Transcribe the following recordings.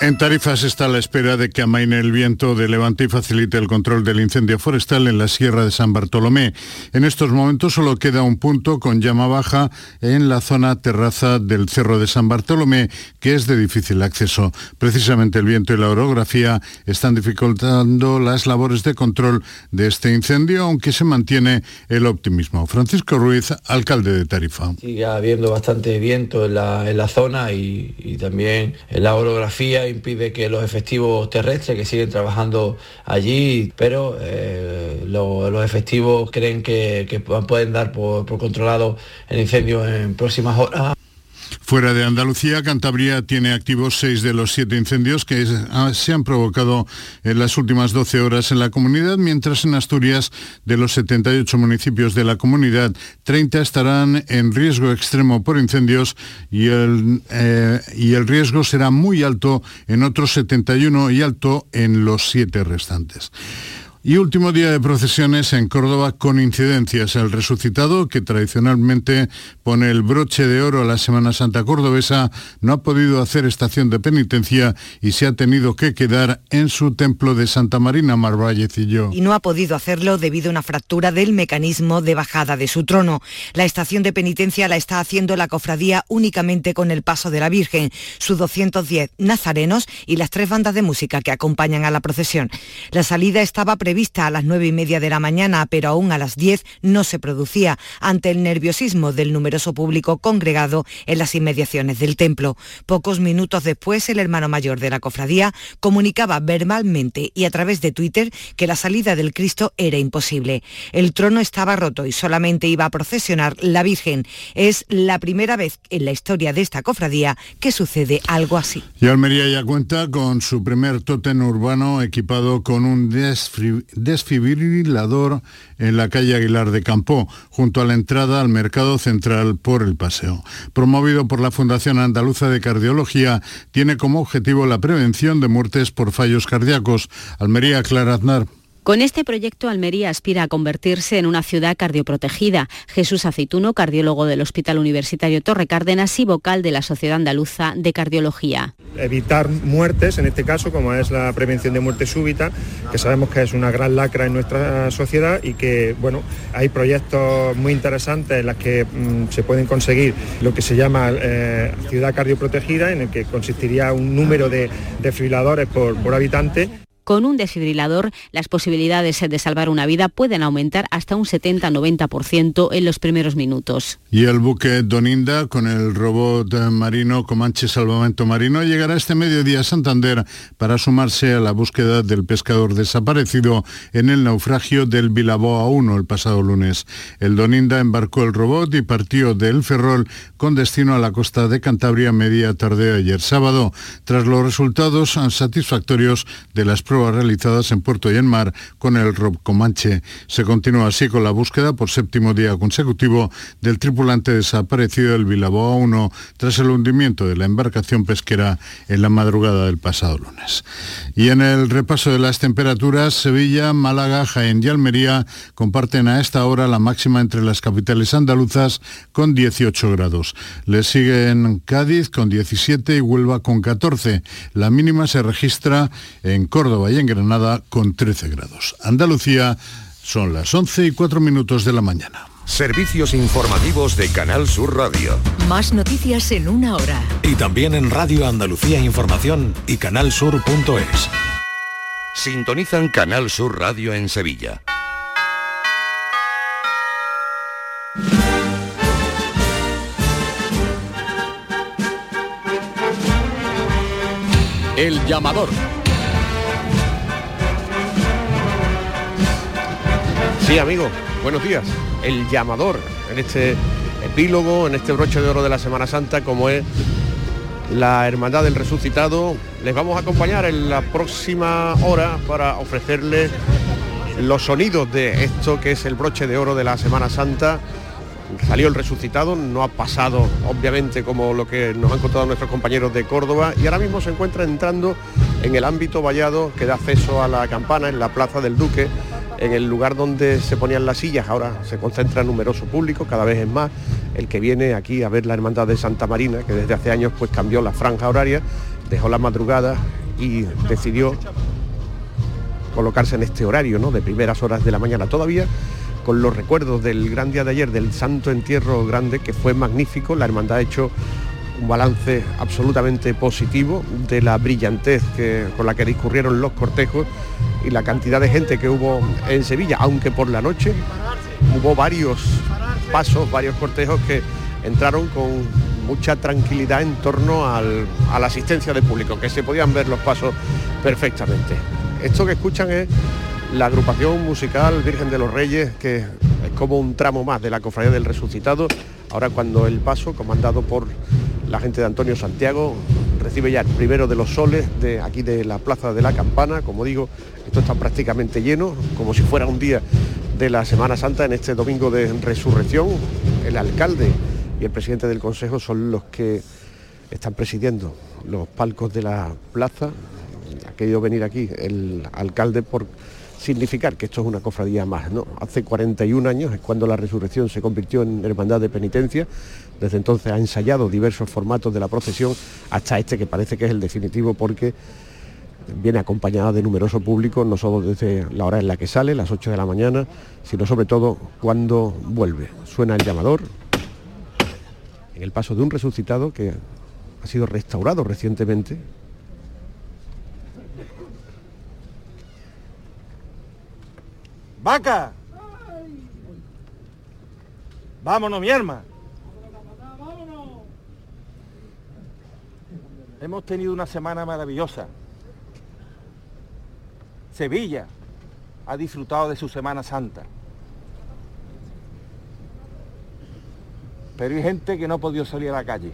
En Tarifas está a la espera de que amaine el viento de levante y facilite el control del incendio forestal en la Sierra de San Bartolomé. En estos momentos solo queda un punto con llama baja en la zona terraza del Cerro de San Bartolomé, que es de difícil acceso. Precisamente el viento y la orografía están dificultando las labores de control de este incendio, aunque se mantiene el optimismo. Francisco Ruiz, alcalde de Tarifa. Sigue habiendo bastante viento en la, zona y, y también en la orografía impide que los efectivos terrestres que siguen trabajando allí, pero eh, los efectivos creen que, pueden dar por controlado el incendio en próximas horas. Fuera de Andalucía, Cantabria tiene activos seis de los siete incendios que ah, se han provocado en las últimas 12 horas en la comunidad, mientras en Asturias, de los 78 municipios de la comunidad, 30 estarán en riesgo extremo por incendios y el, eh, y el riesgo será muy alto en otros 71 y alto en los siete restantes. Y último día de procesiones en Córdoba con incidencias. El resucitado, que tradicionalmente pone el broche de oro a la Semana Santa cordobesa, no ha podido hacer estación de penitencia y se ha tenido que quedar en su templo de Santa Marina, Marvallecillo. Y no ha podido hacerlo debido a una fractura del mecanismo de bajada de su trono. La estación de penitencia la está haciendo la cofradía únicamente con el paso de la Virgen, sus 210 nazarenos y las tres bandas de música que acompañan a la procesión. La salida estaba prevista vista a las nueve y media de la mañana, pero aún a las 10 no se producía, ante el nerviosismo del numeroso público congregado en las inmediaciones del templo. Pocos minutos después, el hermano mayor de la cofradía comunicaba verbalmente y a través de Twitter que la salida del Cristo era imposible. El trono estaba roto y solamente iba a procesionar la Virgen. Es la primera vez en la historia de esta cofradía que sucede algo así. Y Almería ya cuenta con su primer tótem urbano equipado con un desfibrilador en la calle Aguilar de Campó, junto a la entrada al Mercado Central por el Paseo. Promovido por la Fundación Andaluza de Cardiología, tiene como objetivo la prevención de muertes por fallos cardíacos. Almería Clara Aznar. Con este proyecto, Almería aspira a convertirse en una ciudad cardioprotegida. Jesús Aceituno, cardiólogo del Hospital Universitario Torre Cárdenas y vocal de la Sociedad Andaluza de Cardiología. Evitar muertes, en este caso, como es la prevención de muerte súbita, que sabemos que es una gran lacra en nuestra sociedad y que, bueno, hay proyectos muy interesantes en los que mm, se pueden conseguir lo que se llama eh, ciudad cardioprotegida, en el que consistiría un número de desfibriladores por, por habitante. Con un desfibrilador, las posibilidades de salvar una vida pueden aumentar hasta un 70-90% en los primeros minutos. Y el buque Doninda, con el robot marino Comanche Salvamento Marino, llegará este mediodía a Santander para sumarse a la búsqueda del pescador desaparecido en el naufragio del Bilaboa 1 el pasado lunes. El Doninda embarcó el robot y partió del Ferrol con destino a la costa de Cantabria media tarde ayer sábado. Tras los resultados satisfactorios de las pruebas realizadas en puerto y en mar con el Rob Comanche. Se continúa así con la búsqueda por séptimo día consecutivo del tripulante desaparecido del Vilaboa 1 tras el hundimiento de la embarcación pesquera en la madrugada del pasado lunes. Y en el repaso de las temperaturas, Sevilla, Málaga, Jaén y Almería comparten a esta hora la máxima entre las capitales andaluzas con 18 grados. Le siguen Cádiz con 17 y Huelva con 14. La mínima se registra en Córdoba y en Granada con 13 grados. Andalucía son las 11 y 4 minutos de la mañana. Servicios informativos de Canal Sur Radio. Más noticias en una hora. Y también en Radio Andalucía Información y canalsur.es. Sintonizan Canal Sur Radio en Sevilla. El llamador Sí, amigo, buenos días. El llamador en este epílogo, en este broche de oro de la Semana Santa, como es la Hermandad del Resucitado. Les vamos a acompañar en la próxima hora para ofrecerles los sonidos de esto que es el broche de oro de la Semana Santa. Salió el resucitado, no ha pasado obviamente como lo que nos han contado nuestros compañeros de Córdoba y ahora mismo se encuentra entrando en el ámbito vallado que da acceso a la campana en la Plaza del Duque en el lugar donde se ponían las sillas ahora se concentra numeroso público, cada vez es más el que viene aquí a ver la Hermandad de Santa Marina, que desde hace años pues cambió la franja horaria, dejó la madrugada y decidió colocarse en este horario, ¿no? De primeras horas de la mañana. Todavía con los recuerdos del gran día de ayer, del Santo Entierro Grande, que fue magnífico, la hermandad ha hecho un balance absolutamente positivo de la brillantez con la que discurrieron los cortejos y la cantidad de gente que hubo en Sevilla, aunque por la noche hubo varios pasos, varios cortejos que entraron con mucha tranquilidad en torno a la asistencia de público, que se podían ver los pasos perfectamente. Esto que escuchan es la agrupación musical Virgen de los Reyes, que es como un tramo más de la Cofradía del Resucitado. Ahora cuando el paso, comandado por la gente de Antonio Santiago, recibe ya el primero de los soles de aquí de la Plaza de la Campana. Como digo, esto está prácticamente lleno, como si fuera un día de la Semana Santa en este domingo de resurrección. El alcalde y el presidente del Consejo son los que están presidiendo los palcos de la plaza. Ha querido venir aquí el alcalde por significar que esto es una cofradía más. ¿no? Hace 41 años es cuando la resurrección se convirtió en hermandad de penitencia. Desde entonces ha ensayado diversos formatos de la procesión hasta este que parece que es el definitivo porque viene acompañada de numeroso público, no solo desde la hora en la que sale, las 8 de la mañana, sino sobre todo cuando vuelve. Suena el llamador en el paso de un resucitado que ha sido restaurado recientemente ¡Vaca! Vámonos, mi hermano. Hemos tenido una semana maravillosa. Sevilla ha disfrutado de su Semana Santa. Pero hay gente que no ha podido salir a la calle.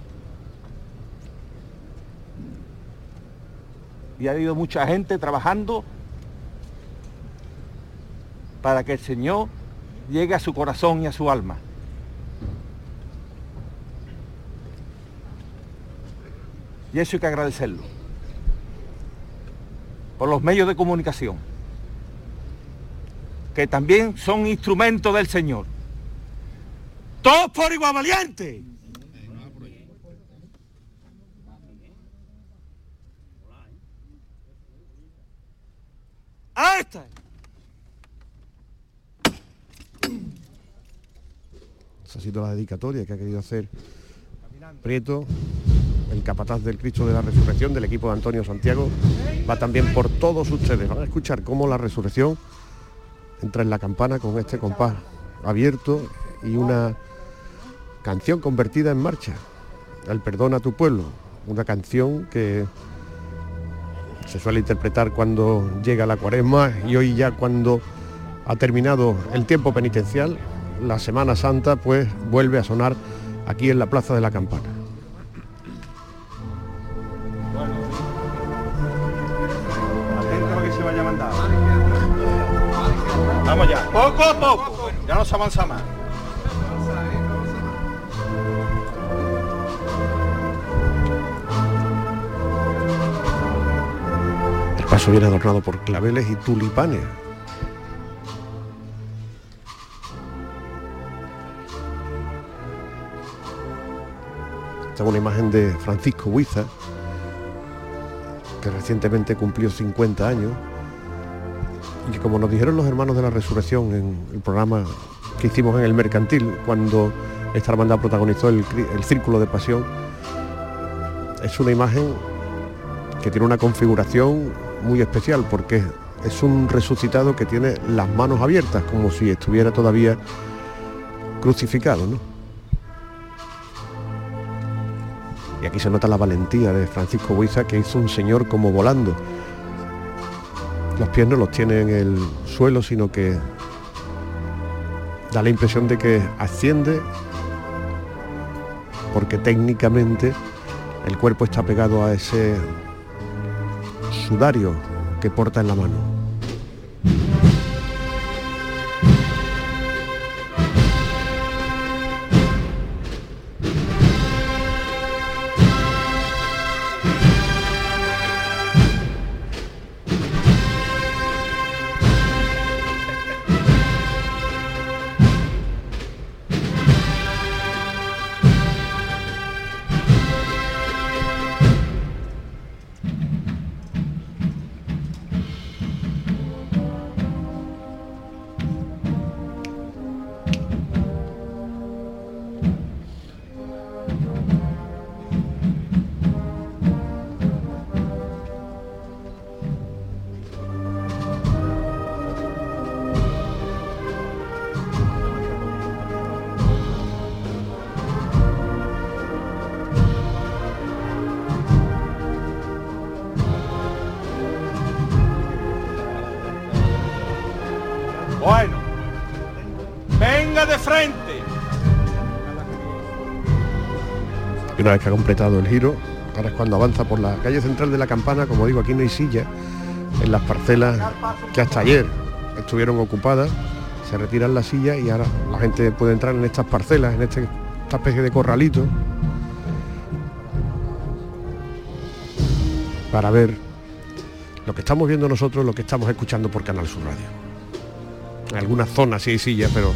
Y ha habido mucha gente trabajando para que el Señor llegue a su corazón y a su alma. Y eso hay que agradecerlo. Por los medios de comunicación, que también son instrumentos del Señor. Todos por igual valiente. ¡Ahí está! Ha sido la dedicatoria que ha querido hacer Prieto, el capataz del Cristo de la Resurrección del equipo de Antonio Santiago. Va también por todos ustedes. Van a escuchar cómo la resurrección entra en la campana con este compás abierto y una canción convertida en marcha. El perdón a tu pueblo. Una canción que se suele interpretar cuando llega la cuaresma y hoy ya cuando ha terminado el tiempo penitencial, la Semana Santa pues vuelve a sonar aquí en la Plaza de la Campana. que se vaya Vamos ya, poco a poco, ya no se avanza más. El paso viene adornado por claveles y tulipanes Esta es una imagen de Francisco Huiza, que recientemente cumplió 50 años y como nos dijeron los hermanos de la resurrección en el programa que hicimos en el mercantil, cuando esta hermandad protagonizó el, el círculo de pasión, es una imagen que tiene una configuración muy especial porque es un resucitado que tiene las manos abiertas como si estuviera todavía crucificado. ¿no? Y aquí se nota la valentía de Francisco Huiza que hizo un señor como volando. Los pies no los tiene en el suelo, sino que da la impresión de que asciende porque técnicamente el cuerpo está pegado a ese sudario que porta en la mano. Vez que ha completado el giro, ahora es cuando avanza por la calle central de la campana, como digo, aquí no hay silla, en las parcelas que hasta ayer estuvieron ocupadas, se retiran las sillas y ahora la gente puede entrar en estas parcelas, en este, esta especie de corralito, para ver lo que estamos viendo nosotros, lo que estamos escuchando por Canal Sur Radio. En algunas zonas sí hay sillas, pero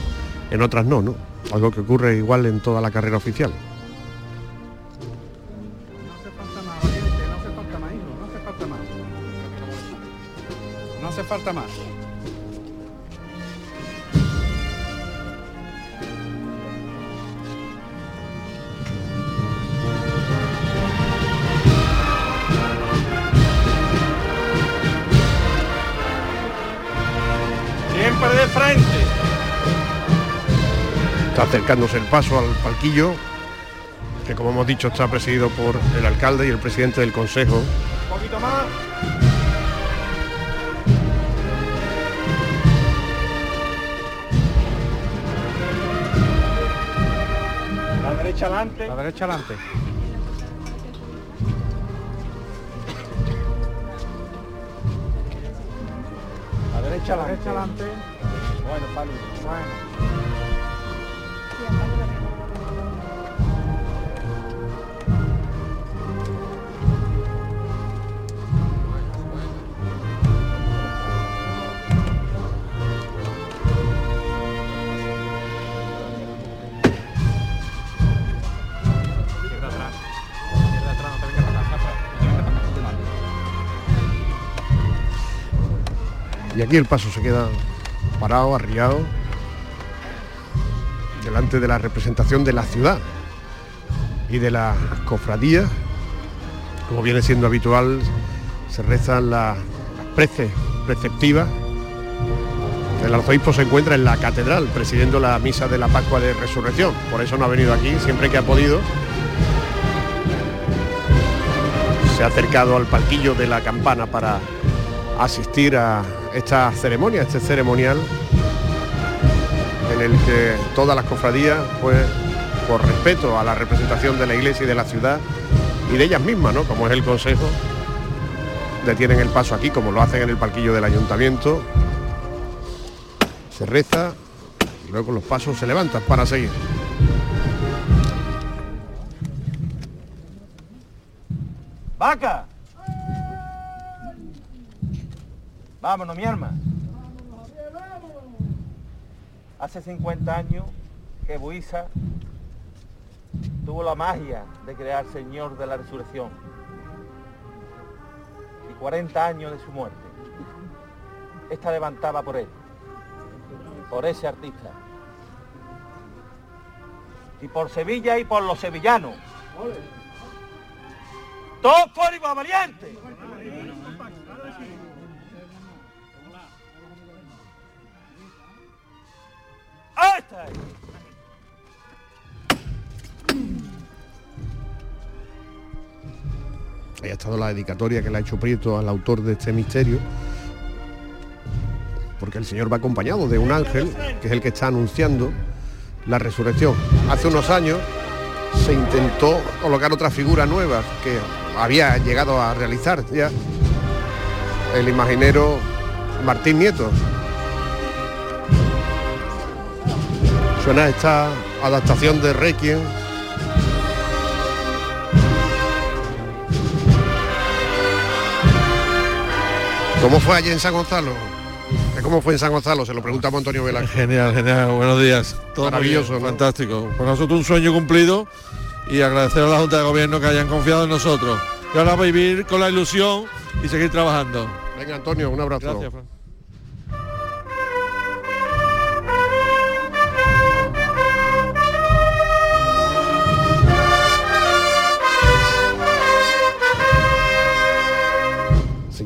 en otras no, ¿no? Algo que ocurre igual en toda la carrera oficial. Falta más. Siempre de frente. Está acercándose el paso al palquillo, que como hemos dicho está presidido por el alcalde y el presidente del consejo. Un poquito más. Derecha adelante. La derecha adelante. La derecha La adelante. derecha adelante. Bueno, Pablo. Bueno. Aquí el paso se queda parado, arriado, delante de la representación de la ciudad y de las cofradías. Como viene siendo habitual, se rezan las las preces preceptivas. El arzobispo se encuentra en la catedral presidiendo la misa de la Pascua de Resurrección. Por eso no ha venido aquí, siempre que ha podido. Se ha acercado al palquillo de la campana para asistir a esta ceremonia, este ceremonial en el que todas las cofradías, pues, por respeto a la representación de la iglesia y de la ciudad y de ellas mismas, ¿no? Como es el consejo, detienen el paso aquí, como lo hacen en el palquillo del ayuntamiento. Se reza y luego los pasos se levantan para seguir. ¡Vaca! Vámonos, mi arma. Hace 50 años que Buiza tuvo la magia de crear Señor de la Resurrección. Y 40 años de su muerte. Esta levantaba por él, por ese artista. Y por Sevilla y por los sevillanos. Todos por igual Ahí ha estado la dedicatoria que le ha hecho Prieto al autor de este misterio. Porque el Señor va acompañado de un ángel, que es el que está anunciando la resurrección. Hace unos años se intentó colocar otra figura nueva que había llegado a realizar ya el imaginero Martín Nieto. Suena esta adaptación de Requiem ¿Cómo fue allí en San Gonzalo? ¿Cómo fue en San Gonzalo? Se lo preguntamos a Antonio Velasco. Genial, genial, buenos días. Todo Maravilloso, bien, ¿no? fantástico. Para nosotros un sueño cumplido y agradecer a la Junta de Gobierno que hayan confiado en nosotros. Y ahora vivir con la ilusión y seguir trabajando. Venga, Antonio, un abrazo. Gracias, Fran.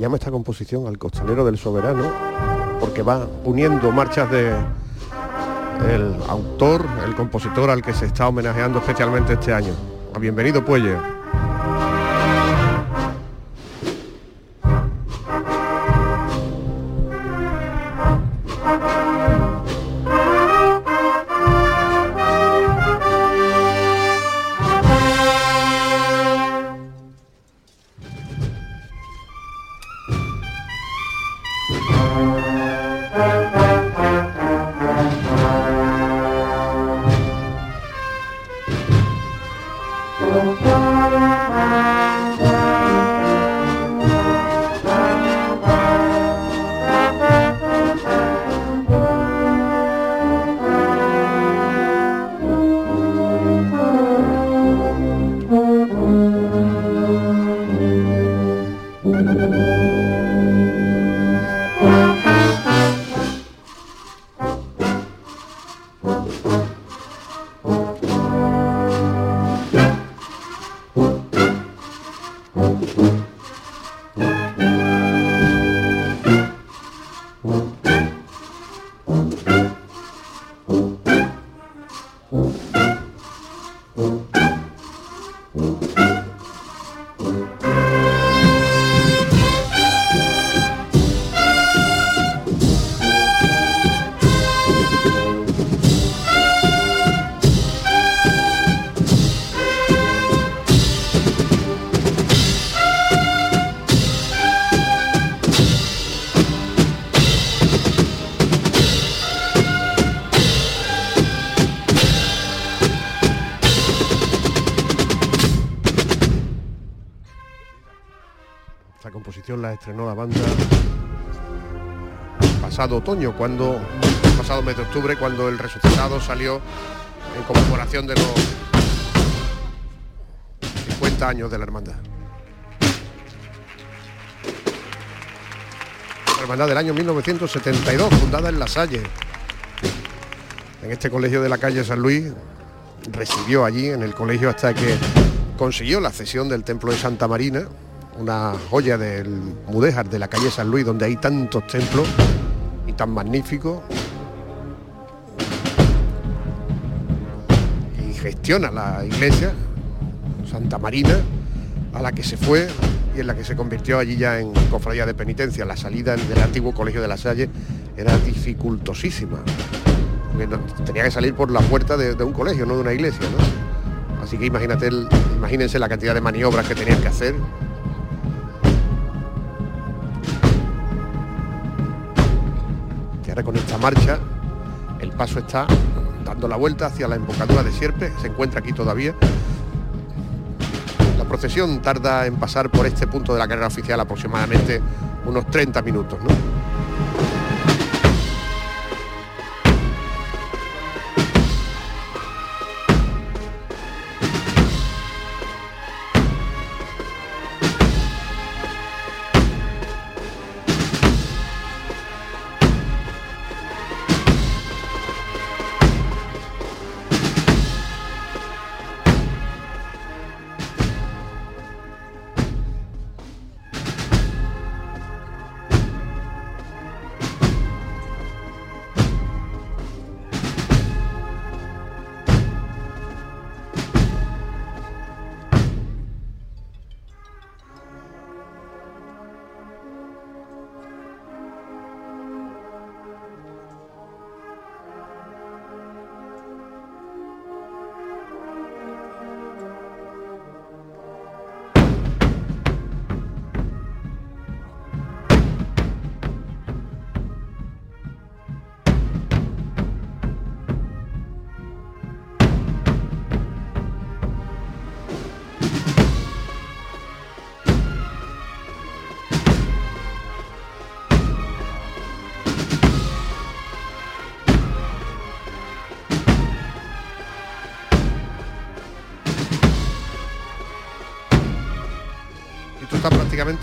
Llama esta composición Al costalero del soberano porque va uniendo marchas de el autor, el compositor al que se está homenajeando especialmente este año. Bienvenido Puelle. Estrenó la banda pasado otoño, cuando pasado mes de octubre, cuando el resucitado salió en conmemoración de los 50 años de la hermandad. Hermandad del año 1972, fundada en La Salle, en este colegio de la calle San Luis, residió allí en el colegio hasta que consiguió la cesión del templo de Santa Marina, una joya del Mudéjar de la calle San Luis, donde hay tantos templos y tan magníficos. Y gestiona la iglesia, Santa Marina, a la que se fue y en la que se convirtió allí ya en cofradía de penitencia. La salida del antiguo colegio de la Salle era dificultosísima. Porque tenía que salir por la puerta de, un colegio, no de una iglesia. Así que imagínate imagínense la cantidad de maniobras que tenían que hacer ahora con esta marcha el paso está dando la vuelta hacia la embocadura de Sierpe, se encuentra aquí todavía. La procesión tarda en pasar por este punto de la carrera oficial aproximadamente unos 30 minutos.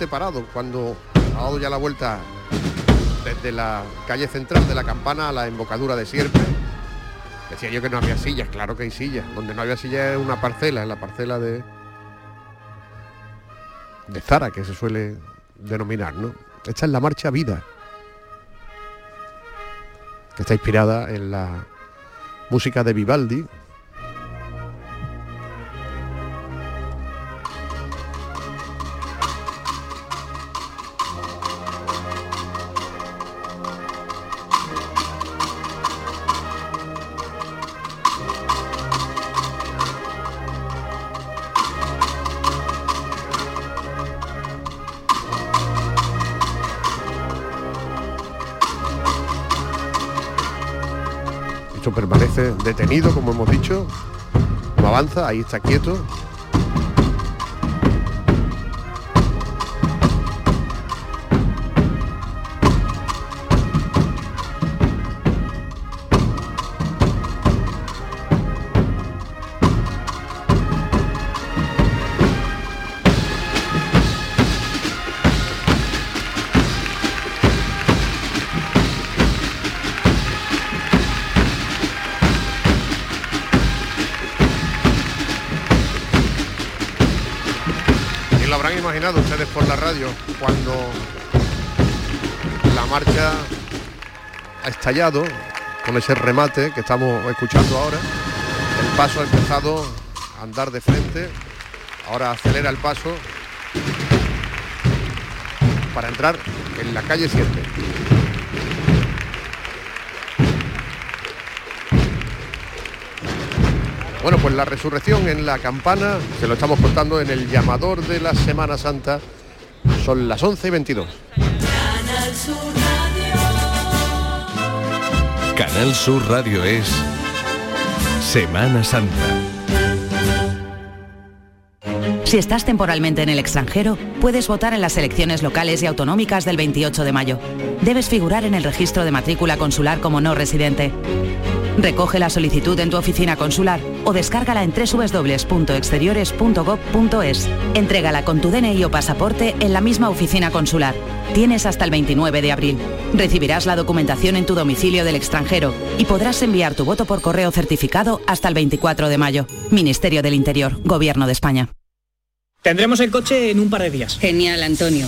Parado cuando ha dado ya la vuelta desde la calle central de la campana a la embocadura de Sierpe. Decía yo que no había sillas, claro que hay sillas. Donde no había sillas es una parcela, es la parcela de de Zara, que se suele denominar, ¿no? Esta es la marcha Vida, que está inspirada en la música de Vivaldi, Permanece detenido, como hemos dicho. No avanza, ahí está quieto. Por la radio cuando la marcha ha estallado con ese remate que estamos escuchando ahora. El paso ha empezado a andar de frente, ahora acelera el paso para entrar en la calle 7. Bueno, pues la resurrección en la campana, se lo estamos contando en el llamador de la Semana Santa, son las 11 y 22. Canal Sur Radio es Semana Santa. Si estás temporalmente en el extranjero, puedes votar en las elecciones locales y autonómicas del 28 de mayo. Debes figurar en el registro de matrícula consular como no residente. Recoge la solicitud en tu oficina consular o descárgala en www.exteriores.gov.es. Entrégala con tu DNI o pasaporte en la misma oficina consular. Tienes hasta el 29 de abril. Recibirás la documentación en tu domicilio del extranjero y podrás enviar tu voto por correo certificado hasta el 24 de mayo. Ministerio del Interior, Gobierno de España. Tendremos el coche en un par de días. Genial, Antonio.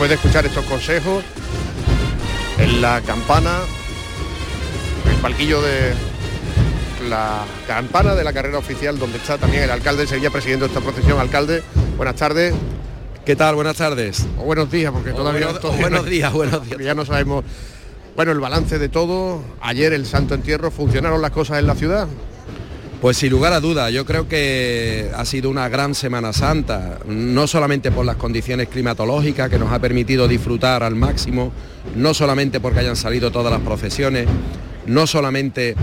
Después de escuchar estos consejos, en la campana, el palquillo de la campana de la carrera oficial, donde está también el alcalde de Sevilla presidiendo esta procesión. Alcalde, buenas tardes. ¿Qué tal? Buenas tardes. O buenos días, porque todavía, buenos- todavía buenos no- días, buenos días. Ya no sabemos. Bueno, el balance de todo. Ayer el Santo Entierro, ¿funcionaron las cosas en la ciudad? Pues sin lugar a duda, yo creo que ha sido una gran Semana Santa, no solamente por las condiciones climatológicas que nos ha permitido disfrutar al máximo, no solamente porque hayan salido todas las procesiones, no solamente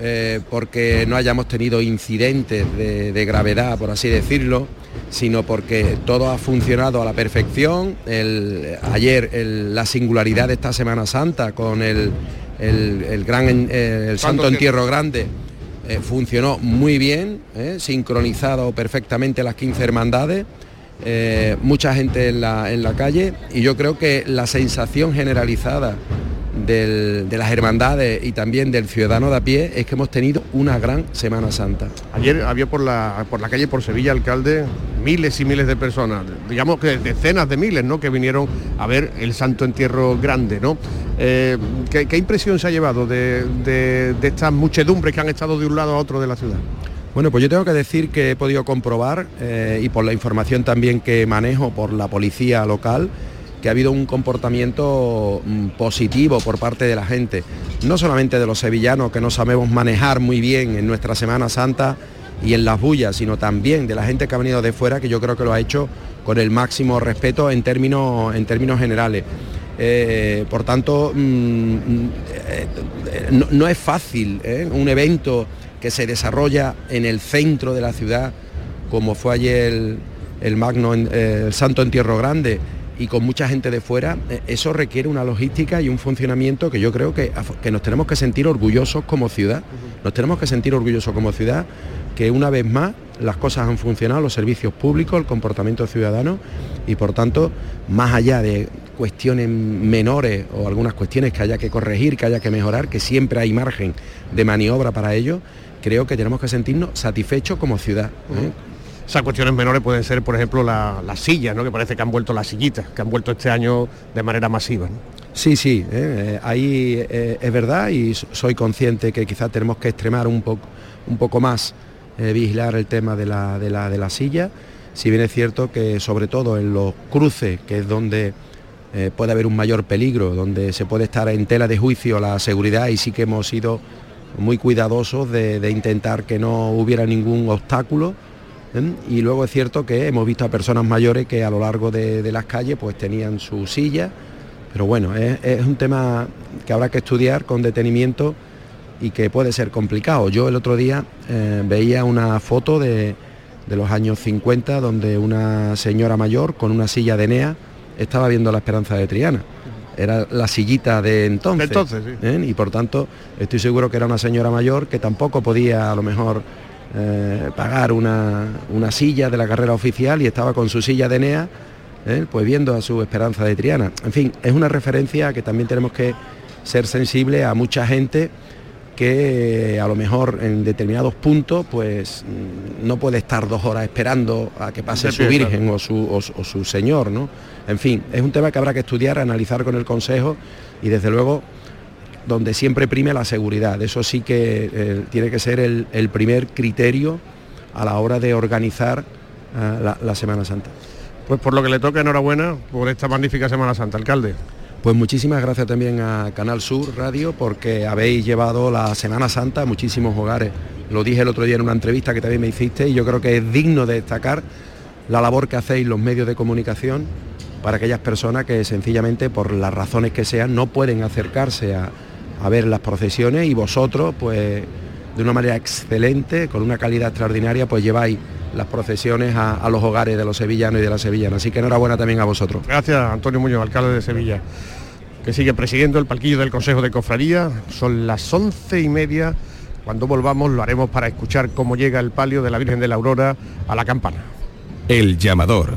eh, porque no hayamos tenido incidentes de, de gravedad, por así decirlo, sino porque todo ha funcionado a la perfección. El- ayer el- la singularidad de esta Semana Santa con el, el- gran eh, el Santo Entierro Grande eh, funcionó muy bien, eh, sincronizado perfectamente las 15 hermandades, eh, mucha gente en la, en la calle y yo creo que la sensación generalizada del- de las hermandades y también del ciudadano de a pie es que hemos tenido una gran Semana Santa. Ayer había por la, por la calle, por Sevilla, alcalde, miles y miles de personas, digamos que decenas de miles, ¿no? Que vinieron a ver el Santo Entierro Grande, ¿no? Eh, ¿qué, qué impresión se ha llevado de, de- de estas muchedumbres que han estado de un lado a otro de la ciudad? Bueno, pues yo tengo que decir que he podido comprobar, eh, y por la información también que manejo por la policía local, que ha habido un comportamiento mm, positivo por parte de la gente, no solamente de los sevillanos que no sabemos manejar muy bien en nuestra Semana Santa y en las bullas, sino también de la gente que ha venido de fuera, que yo creo que lo ha hecho con el máximo respeto en términos, en términos generales. Eh, por tanto, mm, mm, eh, no, es fácil ¿eh? un evento que se desarrolla en el centro de la ciudad, como fue ayer el, el Magno, el Santo Entierro Grande, y con mucha gente de fuera, eh, eso requiere una logística y un funcionamiento que yo creo que, que nos tenemos que sentir orgullosos como ciudad. Nos tenemos que sentir orgullosos como ciudad que una vez más las cosas han funcionado, los servicios públicos, el comportamiento ciudadano y por tanto, más allá de cuestiones menores o algunas cuestiones que haya que corregir, que haya que mejorar, que siempre hay margen de maniobra para ello, creo que tenemos que sentirnos satisfechos como ciudad. ¿eh? Esas cuestiones menores pueden ser, por ejemplo, las la sillas, ¿no? que parece que han vuelto las sillitas, que han vuelto este año de manera masiva. Sí, sí, ¿eh? ahí eh, es verdad y soy consciente que quizás tenemos que extremar un poco, un poco más, vigilar el tema de la, de, la, de la silla, si bien es cierto que sobre todo en los cruces, que es donde puede haber un mayor peligro, donde se puede estar en tela de juicio la seguridad y sí que hemos sido muy cuidadosos de, intentar que no hubiera ningún obstáculo. ¿Eh? Y luego es cierto que hemos visto a personas mayores que a lo largo de, las calles pues tenían su silla, pero bueno, es, un tema que habrá que estudiar con detenimiento y que puede ser complicado. Yo el otro día eh, veía una foto de, de los años 50 donde una señora mayor con una silla de NEA estaba viendo la esperanza de Triana era la sillita de entonces. ¿eh? Y por tanto, estoy seguro que era una señora mayor que tampoco podía a lo mejor eh, pagar una, silla de la carrera oficial y estaba con su silla de NEA, ¿eh? pues viendo a su esperanza de Triana. En fin, es una referencia que también tenemos que ser sensibles a mucha gente que a lo mejor en determinados puntos pues mm, no puede estar dos horas esperando a que pase su virgen o su, o, su señor, ¿no? En fin, es un tema que habrá que estudiar, analizar con el Consejo y desde luego donde siempre prime la seguridad. Eso sí que eh, tiene que ser el, primer criterio a la hora de organizar eh, la Semana Santa. Pues por lo que le toca, enhorabuena por esta magnífica Semana Santa, alcalde. Pues muchísimas gracias también a Canal Sur Radio porque habéis llevado la Semana Santa a muchísimos hogares. Lo dije el otro día en una entrevista que también me hiciste y yo creo que es digno de destacar la labor que hacéis los medios de comunicación para aquellas personas que sencillamente por las razones que sean no pueden acercarse a, ver las procesiones y vosotros pues de una manera excelente, con una calidad extraordinaria, pues lleváis las procesiones a, a, los hogares de los sevillanos y de las sevillanas. Así que enhorabuena también a vosotros. Gracias, Antonio Muñoz, alcalde de Sevilla que sigue presidiendo el palquillo del Consejo de Cofradía. Son las once y media. Cuando volvamos lo haremos para escuchar cómo llega el palio de la Virgen de la Aurora a la campana. El llamador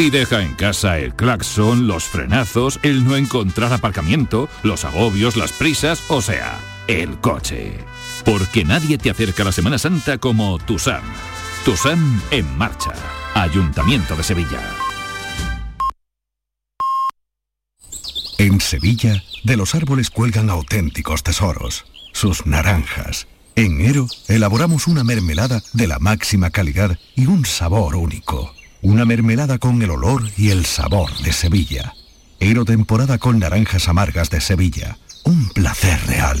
Y deja en casa el claxon, los frenazos, el no encontrar aparcamiento, los agobios, las prisas, o sea, el coche. Porque nadie te acerca a la Semana Santa como Tusam. Tusam en marcha. Ayuntamiento de Sevilla. En Sevilla, de los árboles cuelgan auténticos tesoros. Sus naranjas. En Ero, elaboramos una mermelada de la máxima calidad y un sabor único. Una mermelada con el olor y el sabor de Sevilla. Ero temporada con naranjas amargas de Sevilla. Un placer real.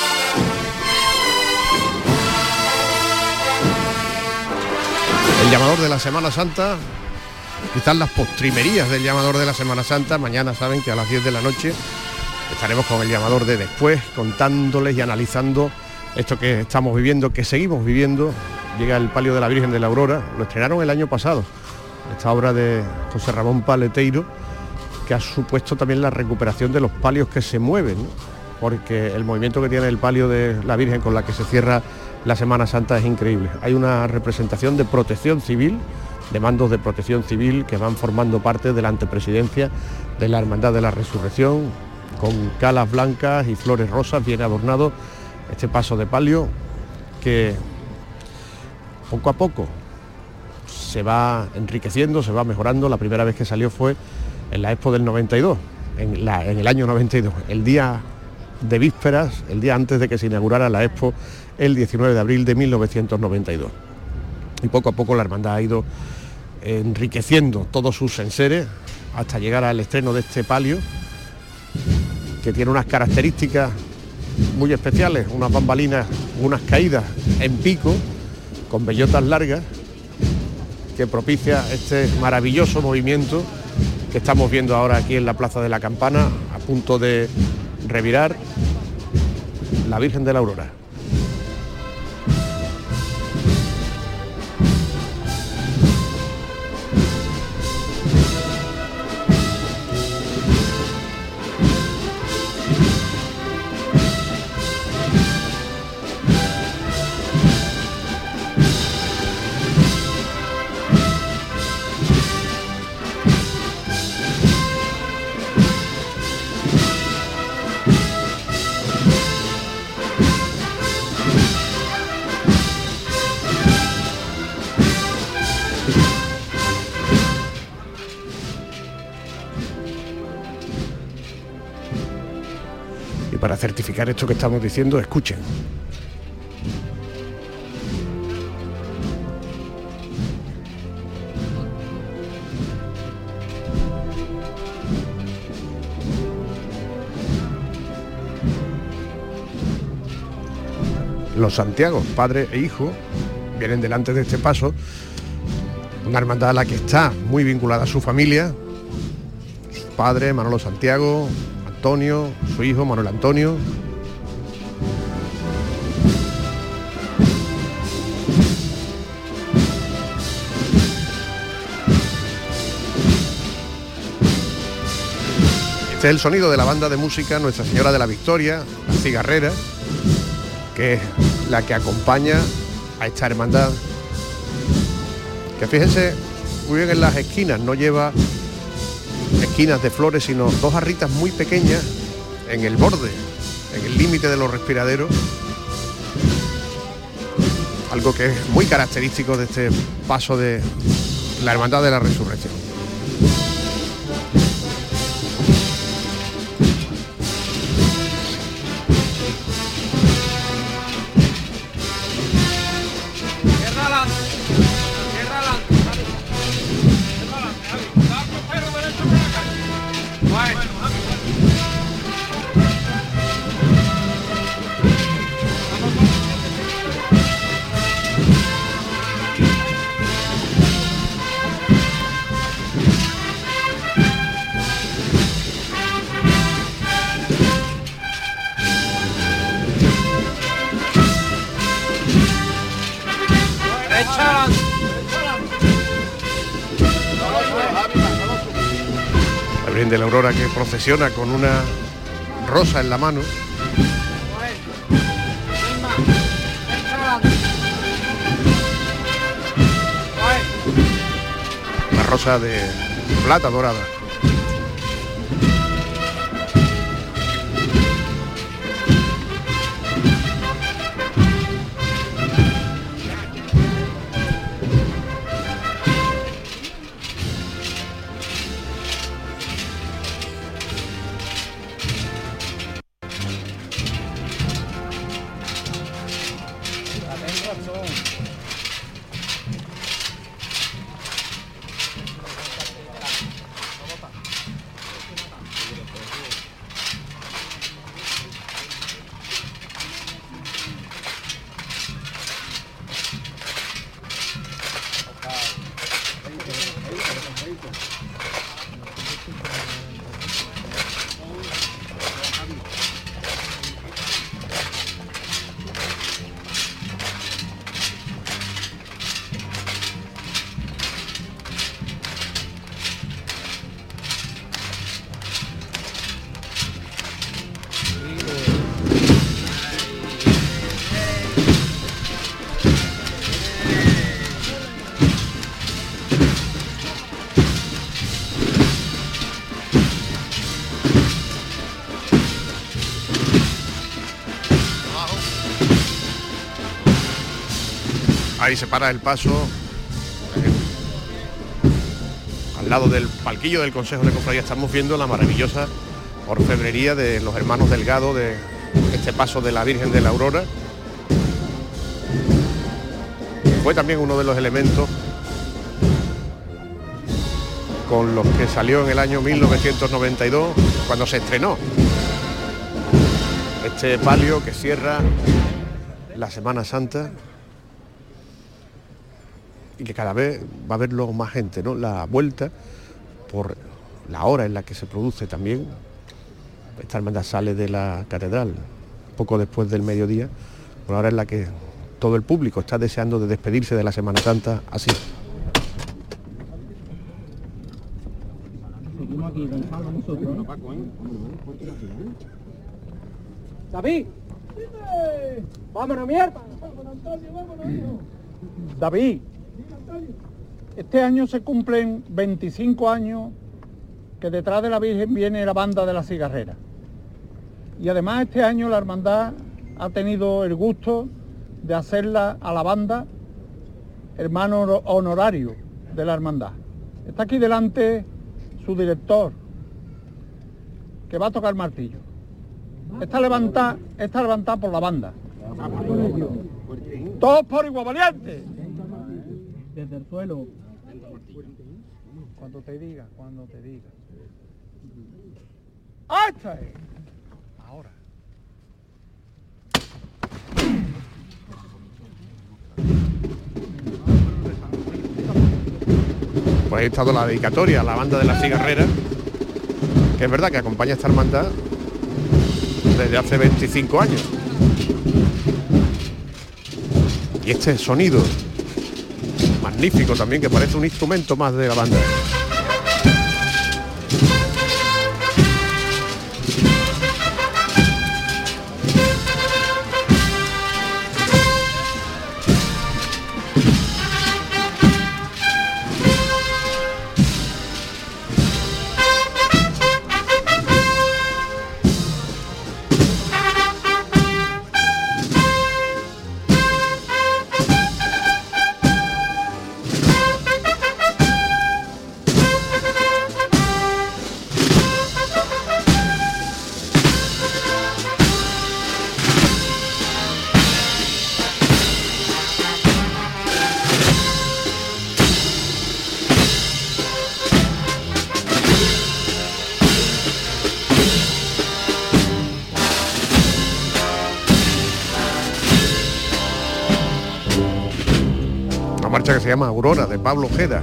El llamador de la Semana Santa, quizás las postrimerías del llamador de la Semana Santa. Mañana saben que a las 10 de la noche estaremos con el llamador de después, contándoles y analizando esto que estamos viviendo, que seguimos viviendo. Llega el palio de la Virgen de la Aurora, lo estrenaron el año pasado, esta obra de José Ramón Paleteiro, que ha supuesto también la recuperación de los palios que se mueven, porque el movimiento que tiene el palio de la Virgen con la que se cierra la Semana Santa es increíble. Hay una representación de protección civil, de mandos de protección civil que van formando parte de la antepresidencia de la Hermandad de la Resurrección, con calas blancas y flores rosas, bien adornado este paso de palio que poco a poco se va enriqueciendo, se va mejorando. La primera vez que salió fue en la Expo del 92, en, en el año 92, el día de vísperas, el día antes de que se inaugurara la Expo, el 19 de abril de 1992. Y poco a poco la hermandad ha ido enriqueciendo todos sus enseres hasta llegar al estreno de este palio, que tiene unas características muy especiales, unas bambalinas, unas caídas en pico, con bellotas largas, que propicia este maravilloso movimiento que estamos viendo ahora aquí en la Plaza de la Campana, a punto de revirar la Virgen de la Aurora. Esto que estamos diciendo, escuchen. Los Santiago, padre e hijo, vienen delante de este paso, una hermandad a la que está muy vinculada a su familia, su padre, Manolo Santiago, Antonio, su hijo Manuel Antonio. Este es el sonido de la banda de música Nuestra Señora de la Victoria, la cigarrera, que es la que acompaña a esta hermandad. Que fíjense muy bien en las esquinas, no lleva esquinas de flores, sino dos jarritas muy pequeñas en el borde, en el límite de los respiraderos. Algo que es muy característico de este paso de la Hermandad de la Resurrección. Con una rosa en la mano. Una rosa de plata dorada. Ahí se para el paso. al lado del palquillo del Consejo de Cofradía estamos viendo la maravillosa orfebrería de los hermanos Delgado de este paso de la Virgen de la Aurora. Fue también uno de los elementos con los que salió en el año 1992 cuando se estrenó este palio que cierra la Semana Santa cada vez va a verlo más gente, ¿no? La vuelta por la hora en la que se produce también. Esta hermandad sale de la catedral poco después del mediodía, por la hora en la que todo el público está deseando de despedirse de la Semana Santa así. Seguimos aquí, Gonzalo, nosotros. David. Vámonos, mierda. David. Este año se cumplen 25 años que detrás de la Virgen viene la banda de la cigarrera. Y además este año la hermandad ha tenido el gusto de hacerla a la banda hermano honor- honorario de la hermandad. Está aquí delante su director, que va a tocar martillo. Está levantada, está levantada por la banda. Todos por igual valiente. Desde el suelo. Cuando te diga, cuando te diga. ¡Ahí está! Ahora. Pues ha estado la dedicatoria a la banda de la cigarrera, que es verdad que acompaña a esta hermandad desde hace 25 años. Y este sonido magnífico también, que parece un instrumento más de la banda. Se llama Aurora, de Pablo Ojeda.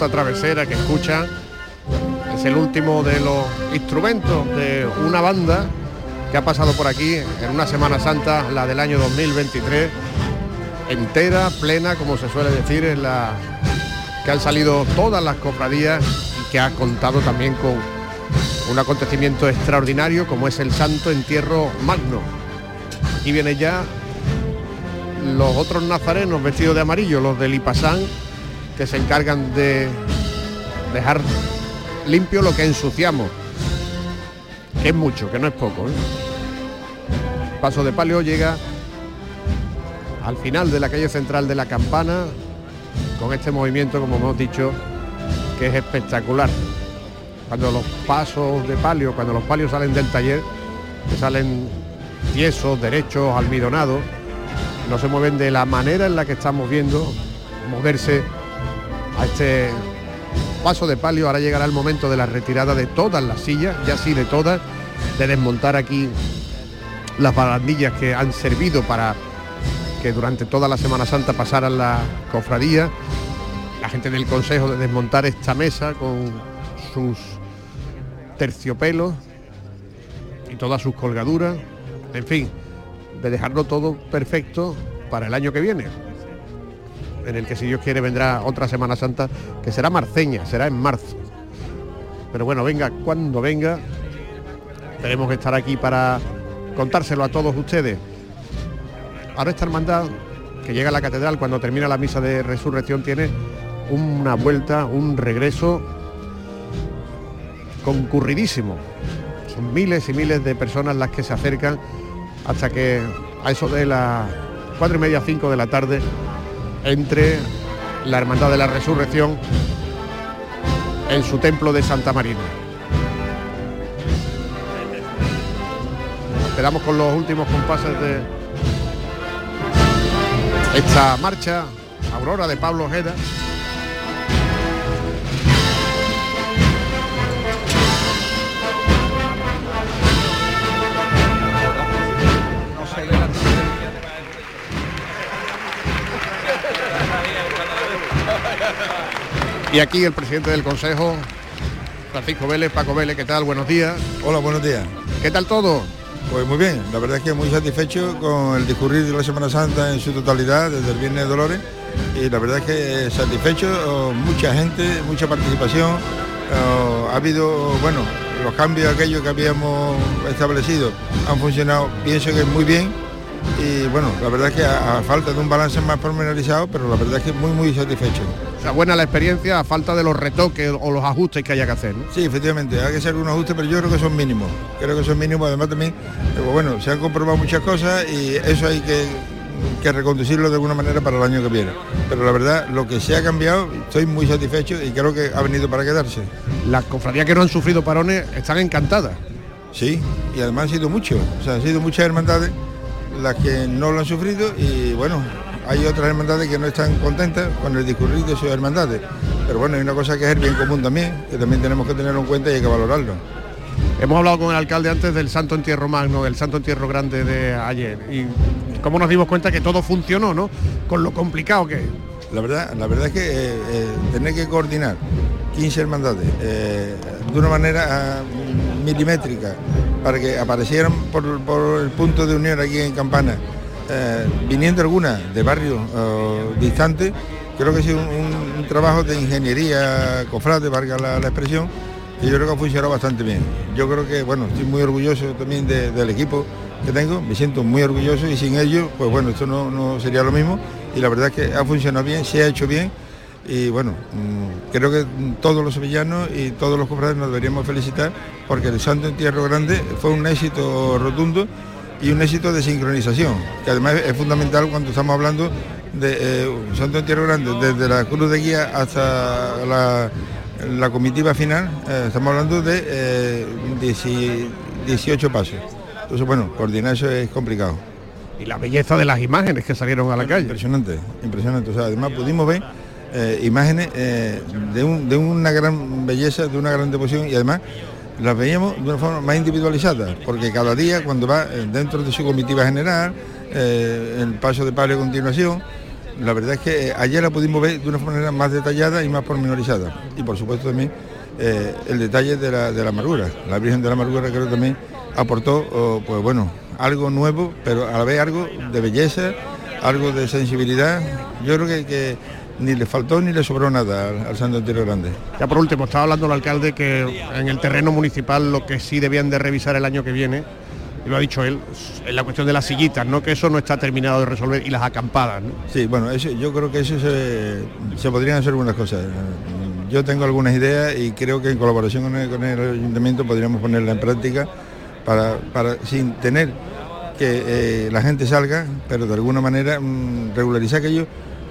Flauta travesera que escuchan es el último de los instrumentos de una banda que ha pasado por aquí en una Semana Santa, la del año 2023, entera, plena, como se suele decir, en la que han salido todas las cofradías y que ha contado también con un acontecimiento extraordinario como es el Santo Entierro Magno. Aquí viene ya los otros nazarenos vestidos de amarillo, los del Ipasán, que se encargan de dejar limpio lo que ensuciamos, que es mucho, que no es poco. ¿eh? Paso de palio llega al final de la calle central de la campana, con este movimiento, como hemos dicho, que es espectacular. cuando los pasos de palio, cuando los palios salen del taller, que salen tiesos, derechos, almidonados, no se mueven de la manera en la que estamos viendo moverse a este paso de palio. Ahora llegará el momento de la retirada de todas las sillas, ya sí de todas, de desmontar aquí las barandillas que han servido para que durante toda la Semana Santa pasaran la cofradía, la gente del Consejo de desmontar esta mesa con sus terciopelos y todas sus colgaduras, en fin, de dejarlo todo perfecto para el año que viene, en el que si Dios quiere vendrá otra Semana Santa que será marceña, será en marzo. Pero bueno, venga cuando venga, tenemos que estar aquí para contárselo a todos ustedes. Ahora esta hermandad que llega a la catedral cuando termina la misa de resurrección tiene una vuelta, un regreso concurridísimo. Son miles y miles de personas las que se acercan hasta que a eso de las cuatro y media, cinco de la tarde, entre la Hermandad de la Resurrección en su templo de Santa Marina. Esperamos con los últimos compases de esta marcha, Aurora de Pablo Ojeda. Y aquí el presidente del Consejo, Francisco Vélez, Paco Vélez, ¿qué tal? Buenos días. Hola, buenos días. ¿Qué tal todo? Pues muy bien, la verdad es que muy satisfecho con el discurrir de la Semana Santa en su totalidad, desde el Viernes de Dolores, y la verdad es que satisfecho, oh, mucha gente, mucha participación, oh, ha habido, bueno, los cambios aquellos que habíamos establecido han funcionado, pienso que muy bien, y bueno, la verdad es que a, a falta de un balance más pormenorizado, pero la verdad es que muy, muy satisfecho. O sea, buena la experiencia a falta de los retoques o los ajustes que haya que hacer. ¿no? Sí, efectivamente, hay que hacer unos ajustes, pero yo creo que son mínimos. Creo que son mínimos, además también, eh, bueno, se han comprobado muchas cosas y eso hay que, que reconducirlo de alguna manera para el año que viene. Pero la verdad, lo que se ha cambiado, estoy muy satisfecho y creo que ha venido para quedarse. Las cofradías que no han sufrido parones están encantadas. Sí, y además han sido muchos, o sea, han sido muchas hermandades las que no lo han sufrido y bueno, hay otras hermandades que no están contentas con el discurrir de sus hermandades. Pero bueno, hay una cosa que es el bien común también, que también tenemos que tenerlo en cuenta y hay que valorarlo. Hemos hablado con el alcalde antes del Santo Entierro Magno, del Santo Entierro Grande de ayer. Y cómo nos dimos cuenta que todo funcionó, ¿no? Con lo complicado que es. La verdad, la verdad es que eh, eh, tener que coordinar 15 hermandades eh, de una manera uh, milimétrica para que aparecieran por, por, el punto de unión aquí en Campana, eh, viniendo algunas de barrios uh, distantes, creo que sido un, un, trabajo de ingeniería cofrade, valga la, expresión, y yo creo que ha funcionado bastante bien. Yo creo que, bueno, estoy muy orgulloso también de, del equipo que tengo, me siento muy orgulloso y sin ellos, pues bueno, esto no, no sería lo mismo y la verdad es que ha funcionado bien, se ha hecho bien y bueno, mmm, creo que todos los sevillanos y todos los cofrades nos deberíamos felicitar porque el Santo Entierro Grande fue un éxito rotundo y un éxito de sincronización, que además es fundamental cuando estamos hablando de eh, un Santo Entierro Grande, desde la cruz de guía hasta la, la comitiva final, eh, estamos hablando de eh, 18 pasos. Entonces, bueno, coordinar eso es complicado. Y la belleza de las imágenes que salieron a la calle. Impresionante, impresionante. O sea, además pudimos ver eh, imágenes eh, de, un, de, una gran belleza, de una gran devoción y además las veíamos de una forma más individualizada, porque cada día cuando va eh, dentro de su comitiva general, eh, el paso de palio a continuación, la verdad es que ayer la pudimos ver de una manera más detallada y más pormenorizada. Y por supuesto también eh, el detalle de la, de la amargura. La Virgen de la Amargura creo también aportó, pues bueno, algo nuevo, pero a la vez algo de belleza, algo de sensibilidad. Yo creo que ni le faltó ni le sobró nada al, al, Santo Entierro Grande. Ya por último, estaba hablando el alcalde que en el terreno municipal lo que sí debían de revisar el año que viene, y lo ha dicho él, es la cuestión de las sillitas, ¿no? Que eso no está terminado de resolver y las acampadas, ¿no? Sí, bueno, eso, yo creo que eso se, se podrían hacer algunas cosas. Yo tengo algunas ideas y creo que en colaboración con el, con el ayuntamiento podríamos ponerla en práctica para, para sin tener que eh, la gente salga, pero de alguna manera mmm, regularizar aquello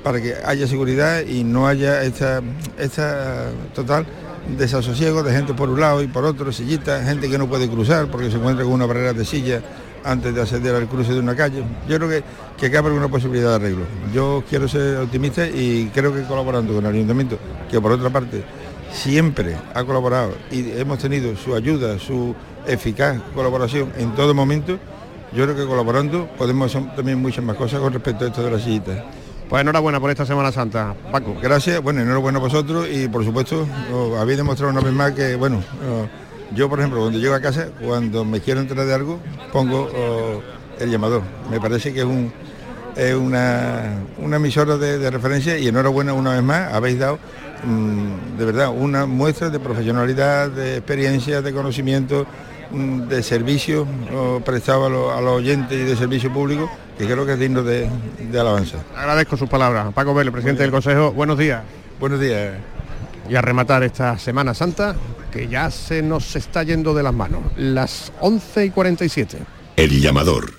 para que haya seguridad y no haya esta, esta total desasosiego de gente por un lado y por otro, sillitas, gente que no puede cruzar porque se encuentra con una barrera de silla antes de acceder al cruce de una calle. Yo creo que, que cabe alguna posibilidad de arreglo. Yo quiero ser optimista y creo que colaborando con el ayuntamiento, que por otra parte siempre ha colaborado y hemos tenido su ayuda, su eficaz colaboración en todo momento, yo creo que colaborando podemos hacer también muchas más cosas con respecto a esto de las sillitas. Pues enhorabuena por esta Semana Santa, Paco. Gracias, bueno, enhorabuena a vosotros y por supuesto oh, habéis demostrado una vez más que, bueno, yo por ejemplo cuando llego a casa, cuando me quiero enterar de algo, pongo el llamador. Me parece que es, un, es una, una emisora de, de referencia y enhorabuena una vez más, habéis dado mm, de verdad una muestra de profesionalidad, de experiencia, de conocimiento, de servicio prestado a, los- a los oyentes y de servicio público, que creo que es digno de, de alabanza. Agradezco sus palabras. Paco Vélez, presidente del Consejo, buenos días. Buenos días. Y a rematar esta Semana Santa, que ya se nos está yendo de las manos. Las 11 y 47. El llamador.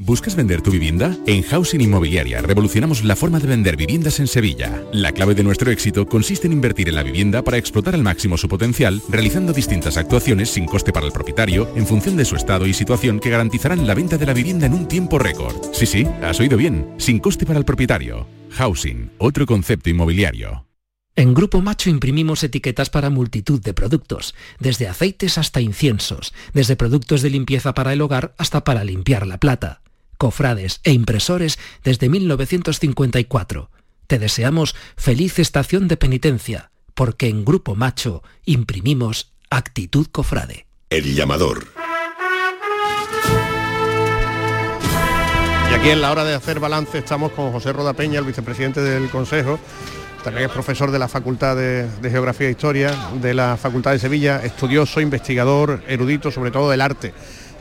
¿Buscas vender tu vivienda? En Housing Inmobiliaria revolucionamos la forma de vender viviendas en Sevilla. La clave de nuestro éxito consiste en invertir en la vivienda para explotar al máximo su potencial, realizando distintas actuaciones sin coste para el propietario, en función de su estado y situación que garantizarán la venta de la vivienda en un tiempo récord. Sí, sí, has oído bien, sin coste para el propietario. Housing, otro concepto inmobiliario. En Grupo Macho imprimimos etiquetas para multitud de productos, desde aceites hasta inciensos, desde productos de limpieza para el hogar hasta para limpiar la plata, cofrades e impresores desde 1954. Te deseamos feliz estación de penitencia, porque en Grupo Macho imprimimos actitud cofrade. El llamador. Y aquí en la hora de hacer balance estamos con José Roda Peña, el vicepresidente del Consejo. También es profesor de la Facultad de, de Geografía e Historia de la Facultad de Sevilla, estudioso, investigador, erudito, sobre todo del arte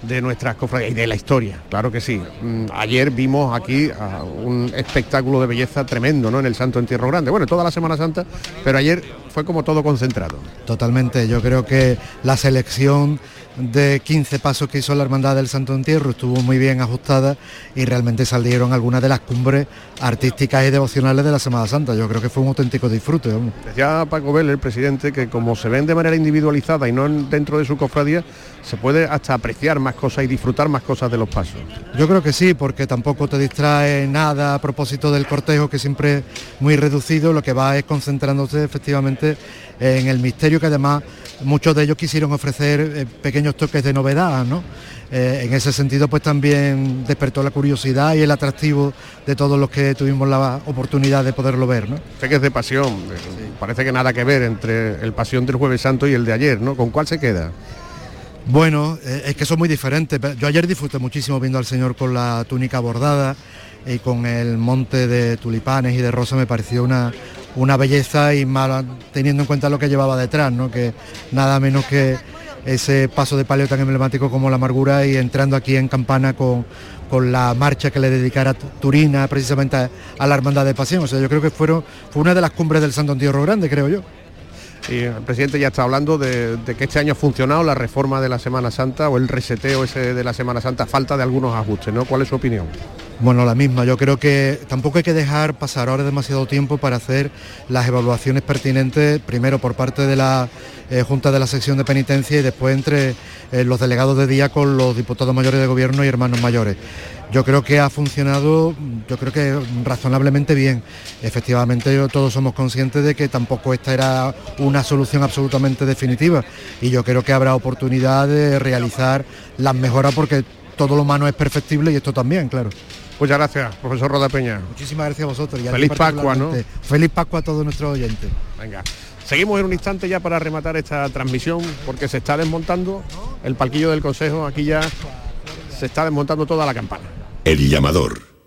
de nuestras cofradías y de la historia, claro que sí. Mm, Ayer vimos aquí ah, un espectáculo de belleza tremendo, ¿no? En el Santo Entierro Grande. Bueno, toda la Semana Santa, pero ayer fue como todo concentrado. Totalmente, yo creo que la selección de 15 pasos que hizo la Hermandad del Santo Entierro estuvo muy bien ajustada y realmente salieron algunas de las cumbres artísticas y devocionales de la Semana Santa. Yo creo que fue un auténtico disfrute. vamos. Decía Paco Vélez, el presidente, que como se ven de manera individualizada y no en- dentro de su cofradía, se puede hasta apreciar más cosas y disfrutar más cosas de los pasos. Yo creo que sí, porque tampoco te distrae nada a propósito del cortejo, que siempre es muy reducido, lo que va es concentrándose efectivamente en el misterio, que además muchos de ellos quisieron ofrecer eh, pequeños toques de novedad, ¿no? Eh, en ese sentido, pues también despertó la curiosidad y el atractivo de todos los que tuvimos la oportunidad de poderlo ver, ¿no? Sé que es de pasión, eh, parece que nada que ver entre el pasión del jueves santo y el de ayer, ¿no? ¿Con cuál se queda? Bueno, es que son muy diferentes. Yo ayer disfruté muchísimo viendo al Señor con la túnica bordada y con el monte de tulipanes y de rosa me pareció una, una belleza y más teniendo en cuenta lo que llevaba detrás, ¿no? que nada menos que ese paso de palio tan emblemático como la amargura y entrando aquí en Campana con, con la marcha que le dedicara Turina precisamente a, la Hermandad de Pasión. O sea, yo creo que fueron, fue una de las cumbres del Santo Entierro Grande, creo yo. Y el presidente ya está hablando de, de que este año ha funcionado la reforma de la Semana Santa o el reseteo ese de la Semana Santa, falta de algunos ajustes, ¿no? ¿Cuál es su opinión? Bueno, la misma. Yo creo que tampoco hay que dejar pasar ahora demasiado tiempo para hacer las evaluaciones pertinentes, primero por parte de la eh, Junta de la Sección de Penitencia y después entre eh, los delegados de día con los diputados mayores de gobierno y hermanos mayores. Yo creo que ha funcionado, yo creo que razonablemente bien. Efectivamente, todos somos conscientes de que tampoco esta era una solución absolutamente definitiva y yo creo que habrá oportunidad de realizar las mejoras porque todo lo humano es perfectible y esto también, claro. Muchas gracias, profesor Roda Peña. Muchísimas gracias a vosotros. y a Feliz Pascua, ¿no? Feliz Pascua a todos nuestros oyentes. Venga. Seguimos en un instante ya para rematar esta transmisión porque se está desmontando el palquillo del Consejo. Aquí ya se está desmontando toda la campana. El llamador.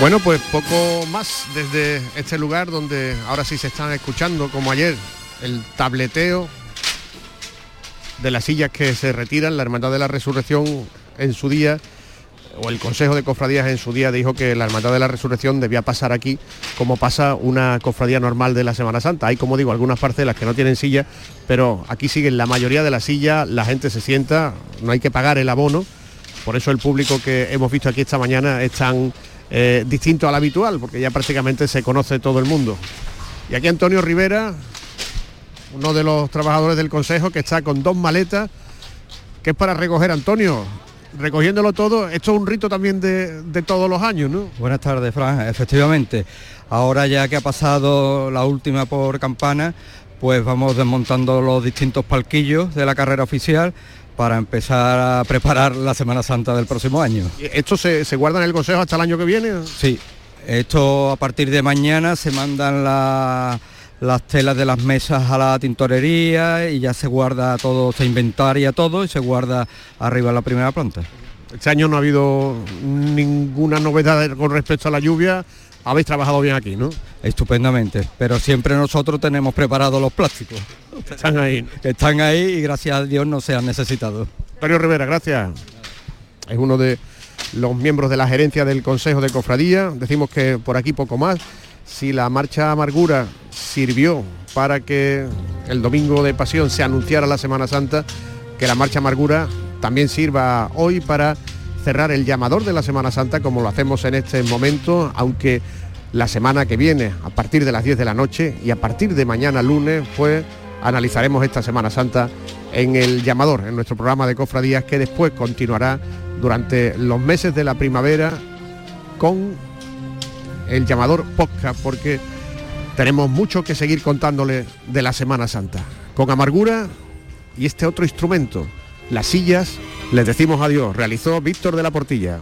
Bueno, pues poco más desde este lugar donde ahora sí se están escuchando, como ayer, el tableteo de las sillas que se retiran. La Hermandad de la Resurrección en su día, o el Consejo de Cofradías en su día, dijo que la Hermandad de la Resurrección debía pasar aquí como pasa una cofradía normal de la Semana Santa. Hay, como digo, algunas parcelas que no tienen silla, pero aquí siguen la mayoría de las sillas, la gente se sienta, no hay que pagar el abono. Por eso el público que hemos visto aquí esta mañana es tan eh, distinto al habitual, porque ya prácticamente se conoce todo el mundo. Y aquí Antonio Rivera, uno de los trabajadores del Consejo, que está con dos maletas, que es para recoger, Antonio, recogiéndolo todo, esto es un rito también de, de todos los años, ¿no? Buenas tardes, Fran. Efectivamente, ahora ya que ha pasado la última por campana, pues vamos desmontando los distintos palquillos de la carrera oficial para empezar a preparar la Semana Santa del próximo año. ¿Y ¿Esto se, se guarda en el Consejo hasta el año que viene? Sí, esto a partir de mañana se mandan la- las telas de las mesas a la tintorería y ya se guarda todo, se inventaria todo y se guarda arriba en la primera planta. Este año no ha habido ninguna novedad con respecto a la lluvia. Habéis trabajado bien aquí, ¿no? Estupendamente, pero siempre nosotros tenemos preparados los plásticos. Están ahí. Están ahí y gracias a Dios no se han necesitado. Antonio Rivera, gracias. Es uno de los miembros de la gerencia del Consejo de Cofradía. Decimos que por aquí poco más. Si la marcha amargura sirvió para que el domingo de pasión se anunciara la Semana Santa, que la marcha amargura también sirva hoy para cerrar el llamador de la Semana Santa como lo hacemos en este momento, aunque la semana que viene, a partir de las 10 de la noche y a partir de mañana lunes, pues analizaremos esta Semana Santa en el llamador, en nuestro programa de cofradías que después continuará durante los meses de la primavera con el llamador podcast porque tenemos mucho que seguir contándole de la Semana Santa. Con amargura y este otro instrumento, las sillas, les decimos adiós. Realizó Víctor de la Portilla.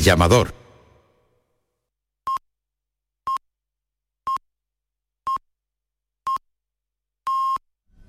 Llamador